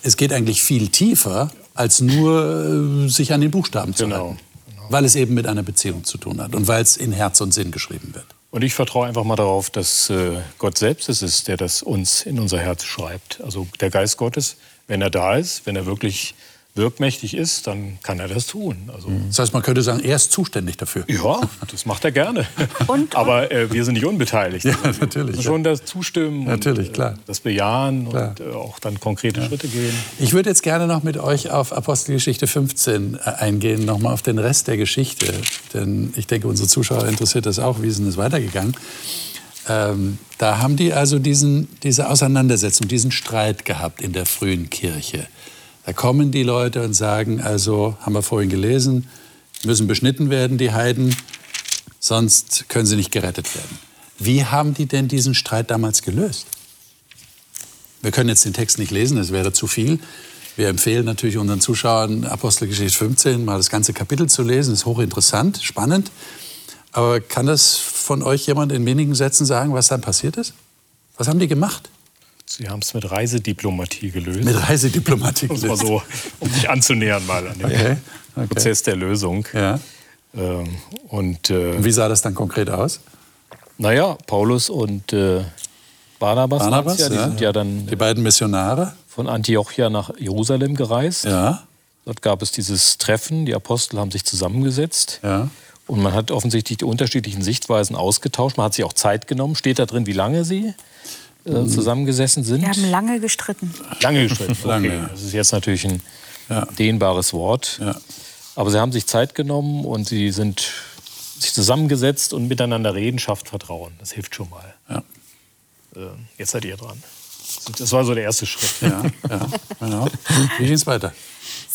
[SPEAKER 2] es geht eigentlich viel tiefer als nur äh, sich an den Buchstaben zu genau. halten. Genau. Weil es eben mit einer Beziehung zu tun hat und weil es in Herz und Sinn geschrieben wird.
[SPEAKER 4] Und ich vertraue einfach mal darauf, dass äh, Gott selbst es ist, der das uns in unser Herz schreibt. Also der Geist Gottes, wenn er da ist, wenn er wirklich wirkmächtig ist, dann kann er das tun.
[SPEAKER 2] Also das heißt, man könnte sagen, er ist zuständig dafür.
[SPEAKER 4] Ja, das macht er gerne. (laughs) Und, Aber äh, wir sind nicht unbeteiligt.
[SPEAKER 2] Ja, natürlich.
[SPEAKER 4] Schon das Zustimmen,
[SPEAKER 2] natürlich,
[SPEAKER 4] und,
[SPEAKER 2] klar.
[SPEAKER 4] das Bejahen klar. und äh, auch dann konkrete ja. Schritte gehen.
[SPEAKER 2] Ich würde jetzt gerne noch mit euch auf Apostelgeschichte 15 äh, eingehen, noch mal auf den Rest der Geschichte. Denn ich denke, unsere Zuschauer interessiert das auch, wie ist es weitergegangen. Ähm, da haben die also diesen, diese Auseinandersetzung, diesen Streit gehabt in der frühen Kirche. Da kommen die Leute und sagen, also, haben wir vorhin gelesen, müssen beschnitten werden, die Heiden, sonst können sie nicht gerettet werden. Wie haben die denn diesen Streit damals gelöst? Wir können jetzt den Text nicht lesen, das wäre zu viel. Wir empfehlen natürlich unseren Zuschauern, Apostelgeschichte 15 mal das ganze Kapitel zu lesen. Ist hochinteressant, spannend. Aber kann das von euch jemand in wenigen Sätzen sagen, was dann passiert ist? Was haben die gemacht?
[SPEAKER 4] Sie haben es mit Reisediplomatie gelöst.
[SPEAKER 2] Mit Reisediplomatie gelöst.
[SPEAKER 4] Das war so, um sich anzunähern mal an den okay. Okay. Prozess der Lösung.
[SPEAKER 2] Ja.
[SPEAKER 4] Ähm, und, äh,
[SPEAKER 2] Wie sah das dann konkret aus?
[SPEAKER 4] Naja, Paulus und äh, Barnabas,
[SPEAKER 2] Barnabas
[SPEAKER 4] ja, die
[SPEAKER 2] ja.
[SPEAKER 4] sind ja dann
[SPEAKER 2] die beiden Missionare
[SPEAKER 4] von Antiochia nach Jerusalem gereist.
[SPEAKER 2] Ja.
[SPEAKER 4] Dort gab es dieses Treffen, die Apostel haben sich zusammengesetzt.
[SPEAKER 2] Ja.
[SPEAKER 4] Und man hat offensichtlich die unterschiedlichen Sichtweisen ausgetauscht. Man hat sich auch Zeit genommen. Steht da drin, wie lange sie äh, zusammengesessen sind.
[SPEAKER 6] Wir haben lange gestritten.
[SPEAKER 4] Lange gestritten, (laughs) okay. lange. Das ist jetzt natürlich ein ja. dehnbares Wort. Ja. Aber sie haben sich Zeit genommen und sie sind sich zusammengesetzt und miteinander reden, schafft Vertrauen. Das hilft schon mal. Ja. Äh, jetzt seid ihr dran. Das war so der erste Schritt.
[SPEAKER 2] Ja, ja genau. Wie geht es weiter?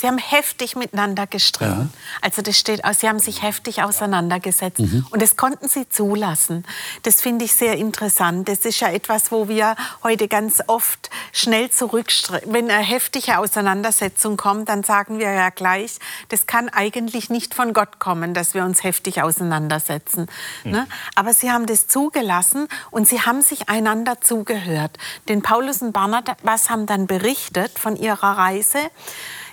[SPEAKER 3] Sie haben heftig miteinander gestritten. Ja. Also das steht sie haben sich heftig auseinandergesetzt mhm. und das konnten sie zulassen. Das finde ich sehr interessant. Das ist ja etwas, wo wir heute ganz oft schnell zurückstreben. Wenn eine heftige Auseinandersetzung kommt, dann sagen wir ja gleich, das kann eigentlich nicht von Gott kommen, dass wir uns heftig auseinandersetzen. Mhm. Ne? Aber sie haben das zugelassen und sie haben sich einander zugehört. Denn Paulus und Barnabas haben dann berichtet von ihrer Reise.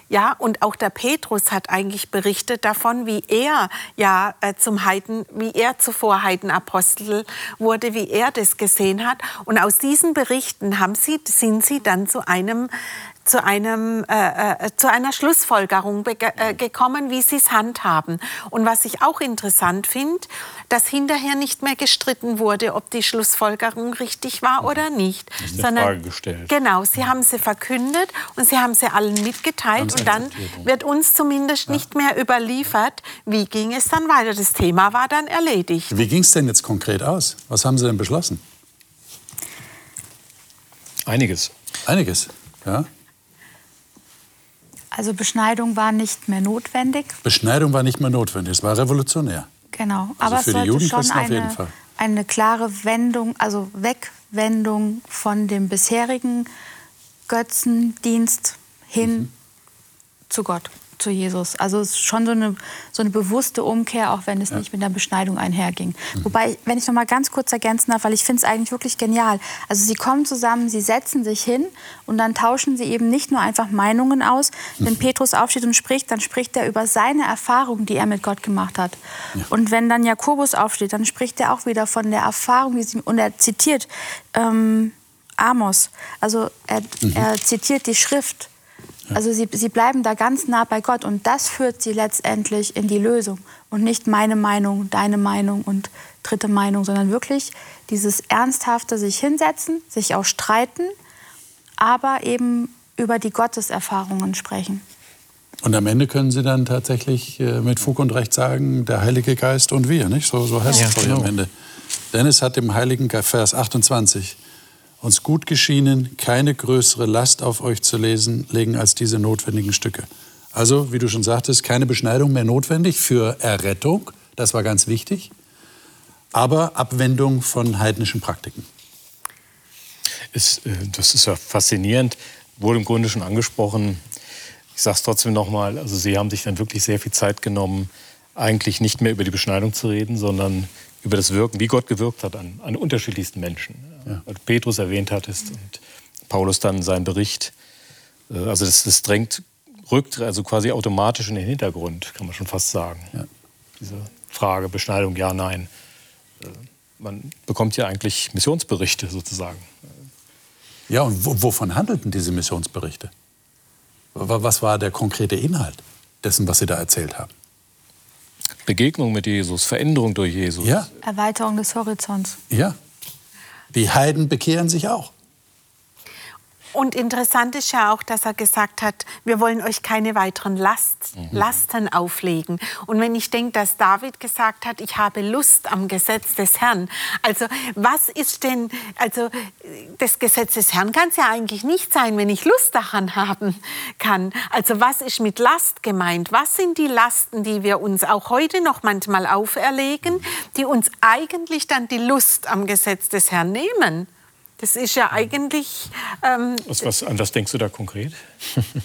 [SPEAKER 3] Ja, und auch der Petrus hat eigentlich berichtet davon, wie er ja äh, zum Heiden, wie er zuvor Heidenapostel wurde, wie er das gesehen hat. Und aus diesen Berichten haben sie, sind sie dann zu einem zu, einem, äh, äh, zu einer Schlussfolgerung äh, gekommen, wie sie es handhaben. Und was ich auch interessant finde, dass hinterher nicht mehr gestritten wurde, ob die Schlussfolgerung richtig war oder nicht.
[SPEAKER 4] Das ist eine sondern, Frage gestellt.
[SPEAKER 3] Genau, sie haben sie verkündet und sie haben sie allen mitgeteilt und dann wird uns zumindest ja. nicht mehr überliefert, wie ging es dann weiter. Das Thema war dann erledigt.
[SPEAKER 2] Wie ging es denn jetzt konkret aus? Was haben Sie denn beschlossen?
[SPEAKER 4] Einiges.
[SPEAKER 2] Einiges, ja.
[SPEAKER 6] Also Beschneidung war nicht mehr notwendig.
[SPEAKER 2] Beschneidung war nicht mehr notwendig, es war revolutionär.
[SPEAKER 6] Genau, also aber für es sollte die Judenchristen schon eine, eine klare Wendung, also Wegwendung von dem bisherigen Götzendienst hin mhm. zu Gott zu Jesus. Also es ist schon so eine, so eine bewusste Umkehr, auch wenn es ja. nicht mit der Beschneidung einherging. Mhm. Wobei, wenn ich noch mal ganz kurz ergänzen darf, weil ich finde es eigentlich wirklich genial. Also sie kommen zusammen, sie setzen sich hin und dann tauschen sie eben nicht nur einfach Meinungen aus. Mhm. Wenn Petrus aufsteht und spricht, dann spricht er über seine Erfahrung, die er mit Gott gemacht hat. Ja. Und wenn dann Jakobus aufsteht, dann spricht er auch wieder von der Erfahrung, die sie, und er zitiert ähm, Amos. Also er, mhm. er zitiert die Schrift. Also sie, sie bleiben da ganz nah bei Gott und das führt sie letztendlich in die Lösung und nicht meine Meinung, deine Meinung und dritte Meinung, sondern wirklich dieses ernsthafte sich hinsetzen, sich auch streiten, aber eben über die Gotteserfahrungen sprechen.
[SPEAKER 2] Und am Ende können Sie dann tatsächlich äh, mit Fug und Recht sagen, der Heilige Geist und wir, nicht? So, so heißt ja, es genau. am Ende. Dennis hat im Heiligen Geist, Vers 28, uns gut geschienen, keine größere Last auf euch zu lesen, legen als diese notwendigen Stücke. Also, wie du schon sagtest, keine Beschneidung mehr notwendig für Errettung, das war ganz wichtig, aber Abwendung von heidnischen Praktiken.
[SPEAKER 4] Ist, äh, das ist ja faszinierend, wurde im Grunde schon angesprochen. Ich sage es trotzdem nochmal, also Sie haben sich dann wirklich sehr viel Zeit genommen, eigentlich nicht mehr über die Beschneidung zu reden, sondern über das Wirken, wie Gott gewirkt hat an, an unterschiedlichsten Menschen. Ja. Petrus erwähnt hattest und Paulus dann seinen Bericht. Äh, also das, das drängt, rückt also quasi automatisch in den Hintergrund, kann man schon fast sagen. Ja. Diese Frage, Beschneidung, ja, nein. Äh, man bekommt ja eigentlich Missionsberichte sozusagen.
[SPEAKER 2] Ja, und wovon handelten diese Missionsberichte? Was war der konkrete Inhalt dessen, was Sie da erzählt haben?
[SPEAKER 4] Begegnung mit Jesus, Veränderung durch Jesus.
[SPEAKER 6] Ja. Erweiterung des Horizonts.
[SPEAKER 2] Ja. Die Heiden bekehren sich auch.
[SPEAKER 3] Und interessant ist ja auch, dass er gesagt hat, wir wollen euch keine weiteren Last, mhm. Lasten auflegen. Und wenn ich denke, dass David gesagt hat, ich habe Lust am Gesetz des Herrn. Also was ist denn, also das Gesetz des Herrn kann es ja eigentlich nicht sein, wenn ich Lust daran haben kann. Also was ist mit Last gemeint? Was sind die Lasten, die wir uns auch heute noch manchmal auferlegen, die uns eigentlich dann die Lust am Gesetz des Herrn nehmen? Das ist ja eigentlich.
[SPEAKER 4] Ähm, was, was, an was denkst du da konkret?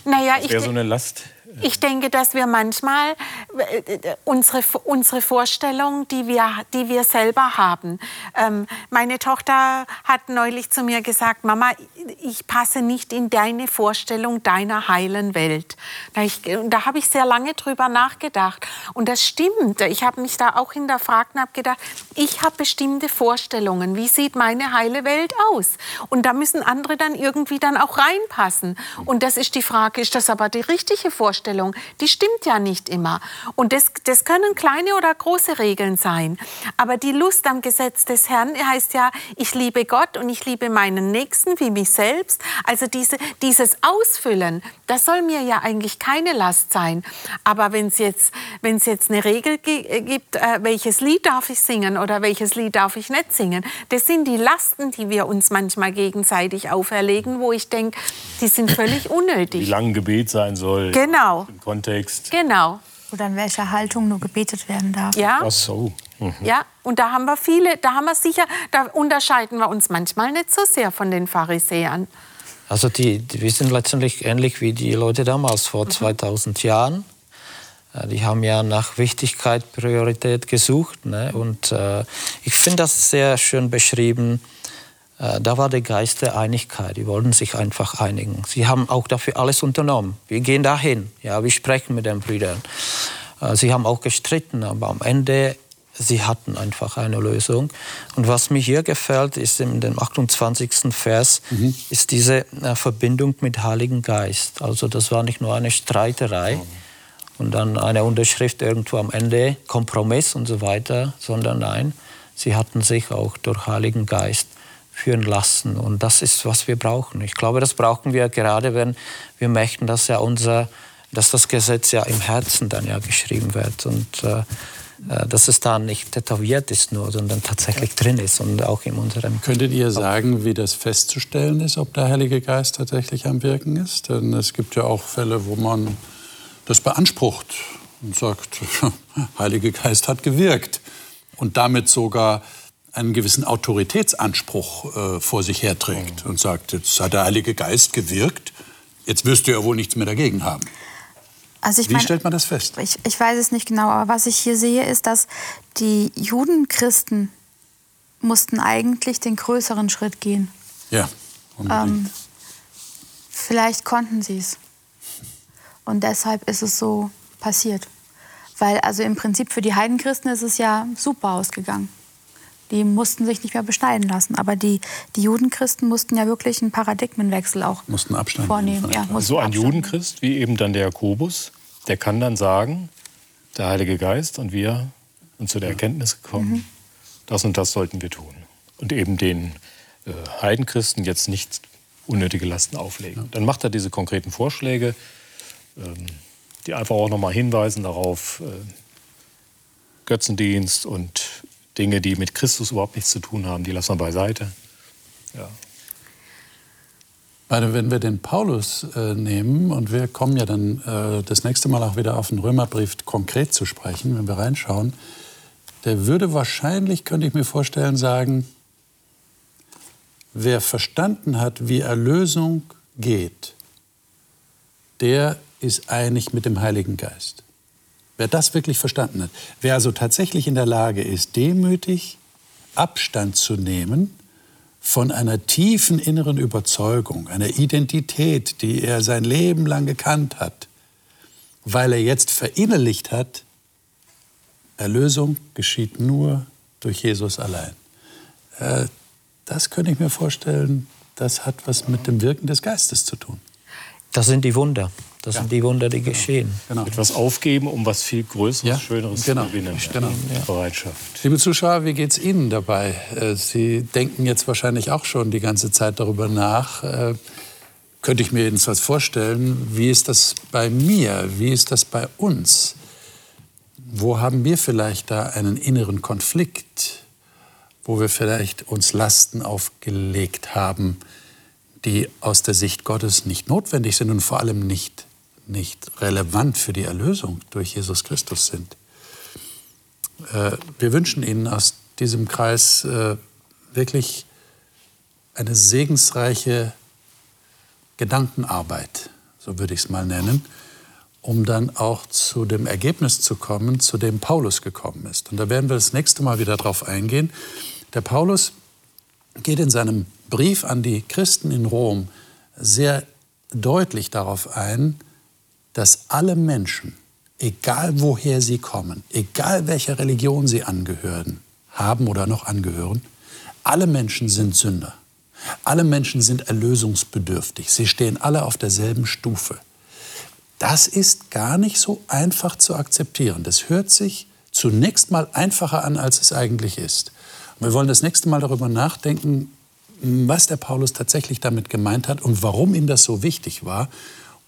[SPEAKER 3] Naja, das
[SPEAKER 4] wäre so eine Last.
[SPEAKER 3] Ich denke, dass wir manchmal äh, unsere, unsere Vorstellung, die wir, die wir selber haben. Ähm, meine Tochter hat neulich zu mir gesagt, Mama, ich passe nicht in deine Vorstellung deiner heilen Welt. Da, ich, da habe ich sehr lange drüber nachgedacht. Und das stimmt. Ich habe mich da auch hinterfragt und habe gedacht, ich habe bestimmte Vorstellungen. Wie sieht meine heile Welt aus? Und da müssen andere dann irgendwie dann auch reinpassen. Und das ist die Frage, ist das aber die richtige Vorstellung? Vorstellung, die stimmt ja nicht immer. Und das, das können kleine oder große Regeln sein. Aber die Lust am Gesetz des Herrn heißt ja, ich liebe Gott und ich liebe meinen Nächsten wie mich selbst. Also diese, dieses Ausfüllen, das soll mir ja eigentlich keine Last sein. Aber wenn es jetzt, jetzt eine Regel gibt, äh, welches Lied darf ich singen oder welches Lied darf ich nicht singen, das sind die Lasten, die wir uns manchmal gegenseitig auferlegen, wo ich denke, die sind völlig (coughs) unnötig.
[SPEAKER 4] Wie lang Gebet sein soll.
[SPEAKER 3] Genau.
[SPEAKER 4] Im Kontext.
[SPEAKER 3] Genau.
[SPEAKER 6] Oder in welcher Haltung nur gebetet werden darf.
[SPEAKER 3] Ja.
[SPEAKER 4] Ach so.
[SPEAKER 3] Mhm. Ja, und da haben wir viele, da haben wir sicher, da unterscheiden wir uns manchmal nicht so sehr von den Pharisäern.
[SPEAKER 5] Also die, die wir sind letztendlich ähnlich wie die Leute damals vor mhm. 2000 Jahren. Äh, die haben ja nach Wichtigkeit, Priorität gesucht. Ne? Und äh, ich finde das sehr schön beschrieben. Äh, da war der Geist der Einigkeit. Die wollten sich einfach einigen. Sie haben auch dafür alles unternommen. Wir gehen dahin. Ja, wir sprechen mit den Brüdern. Äh, sie haben auch gestritten, aber am Ende sie hatten einfach eine Lösung. Und was mir hier gefällt, ist in dem 28. Vers, mhm. ist diese äh, Verbindung mit Heiligen Geist. Also das war nicht nur eine Streiterei mhm. und dann eine Unterschrift irgendwo am Ende, Kompromiss und so weiter, sondern nein, sie hatten sich auch durch Heiligen Geist führen lassen. Und das ist, was wir brauchen. Ich glaube, das brauchen wir gerade, wenn wir möchten, dass ja unser, dass das Gesetz ja im Herzen dann ja geschrieben wird. Und äh, äh, dass es da nicht tätowiert ist nur, sondern tatsächlich drin ist und auch in unserem.
[SPEAKER 2] Könntet ihr sagen, wie das festzustellen ist, ob der Heilige Geist tatsächlich am Wirken ist? Denn es gibt ja auch Fälle, wo man das beansprucht und sagt, (laughs) Heilige Geist hat gewirkt und damit sogar einen gewissen Autoritätsanspruch äh, vor sich herträgt mhm. und sagt, jetzt hat der Heilige Geist gewirkt, jetzt wirst du ja wohl nichts mehr dagegen haben.
[SPEAKER 6] Also
[SPEAKER 2] Wie mein, stellt man das fest?
[SPEAKER 6] Ich, ich weiß es nicht genau, aber was ich hier sehe, ist, dass die Judenchristen mussten eigentlich den größeren Schritt gehen.
[SPEAKER 2] Ja,
[SPEAKER 6] ähm, vielleicht konnten sie es. Und deshalb ist es so passiert. Weil also im Prinzip für die Heidenchristen ist es ja super ausgegangen. Die mussten sich nicht mehr beschneiden lassen. Aber die, die Judenchristen mussten ja wirklich einen Paradigmenwechsel auch
[SPEAKER 2] mussten Abstand
[SPEAKER 6] vornehmen. Ja,
[SPEAKER 4] mussten so ein Abstand Judenchrist wie eben dann der Jakobus, der kann dann sagen, der Heilige Geist und wir sind zu der Erkenntnis gekommen, mhm. das und das sollten wir tun. Und eben den äh, Heidenchristen jetzt nicht unnötige Lasten auflegen. Ja. Dann macht er diese konkreten Vorschläge, ähm, die einfach auch nochmal hinweisen darauf, äh, Götzendienst und Dinge, die mit Christus überhaupt nichts zu tun haben, die lassen wir beiseite. Ja.
[SPEAKER 2] Wenn wir den Paulus äh, nehmen und wir kommen ja dann äh, das nächste Mal auch wieder auf den Römerbrief konkret zu sprechen, wenn wir reinschauen, der würde wahrscheinlich, könnte ich mir vorstellen, sagen, wer verstanden hat, wie Erlösung geht, der ist einig mit dem Heiligen Geist. Wer das wirklich verstanden hat, wer also tatsächlich in der Lage ist, demütig Abstand zu nehmen von einer tiefen inneren Überzeugung, einer Identität, die er sein Leben lang gekannt hat, weil er jetzt verinnerlicht hat, Erlösung geschieht nur durch Jesus allein. Äh, das könnte ich mir vorstellen, das hat was mit dem Wirken des Geistes zu tun.
[SPEAKER 5] Das sind die Wunder. Das ja. sind die Wunder, die geschehen.
[SPEAKER 4] Genau. Etwas aufgeben, um was viel Größeres, ja. Schöneres
[SPEAKER 2] genau.
[SPEAKER 4] zu gewinnen.
[SPEAKER 2] Genau.
[SPEAKER 4] Ja. Bereitschaft.
[SPEAKER 2] Liebe Zuschauer, wie geht es Ihnen dabei? Äh, Sie denken jetzt wahrscheinlich auch schon die ganze Zeit darüber nach. Äh, könnte ich mir jedenfalls vorstellen, wie ist das bei mir? Wie ist das bei uns? Wo haben wir vielleicht da einen inneren Konflikt, wo wir vielleicht uns Lasten aufgelegt haben, die aus der Sicht Gottes nicht notwendig sind und vor allem nicht nicht relevant für die Erlösung durch Jesus Christus sind. Äh, wir wünschen Ihnen aus diesem Kreis äh, wirklich eine segensreiche Gedankenarbeit, so würde ich es mal nennen, um dann auch zu dem Ergebnis zu kommen, zu dem Paulus gekommen ist. Und da werden wir das nächste Mal wieder darauf eingehen. Der Paulus geht in seinem Brief an die Christen in Rom sehr deutlich darauf ein, dass alle Menschen, egal woher sie kommen, egal welcher Religion sie angehören, haben oder noch angehören, alle Menschen sind Sünder. Alle Menschen sind erlösungsbedürftig. Sie stehen alle auf derselben Stufe. das ist gar nicht so einfach zu akzeptieren. Das hört sich zunächst mal einfacher an, als es eigentlich ist. Wir wollen das nächste Mal darüber nachdenken, was der Paulus tatsächlich damit gemeint hat und warum ihm das so wichtig war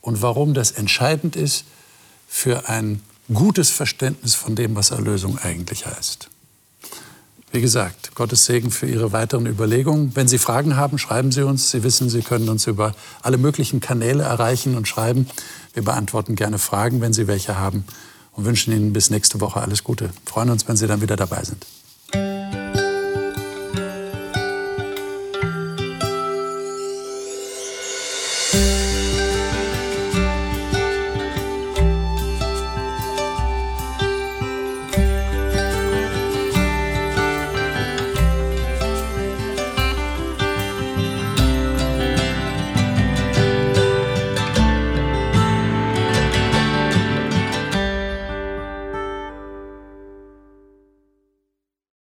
[SPEAKER 2] und warum das entscheidend ist für ein gutes Verständnis von dem, was Erlösung eigentlich heißt. Wie gesagt, Gottes Segen für Ihre weiteren Überlegungen. Wenn Sie Fragen haben, schreiben Sie uns. Sie wissen, Sie können uns über alle möglichen Kanäle erreichen und schreiben. Wir beantworten gerne Fragen, wenn Sie welche haben und wünschen Ihnen bis nächste Woche alles Gute. Freuen uns, wenn Sie dann wieder dabei sind.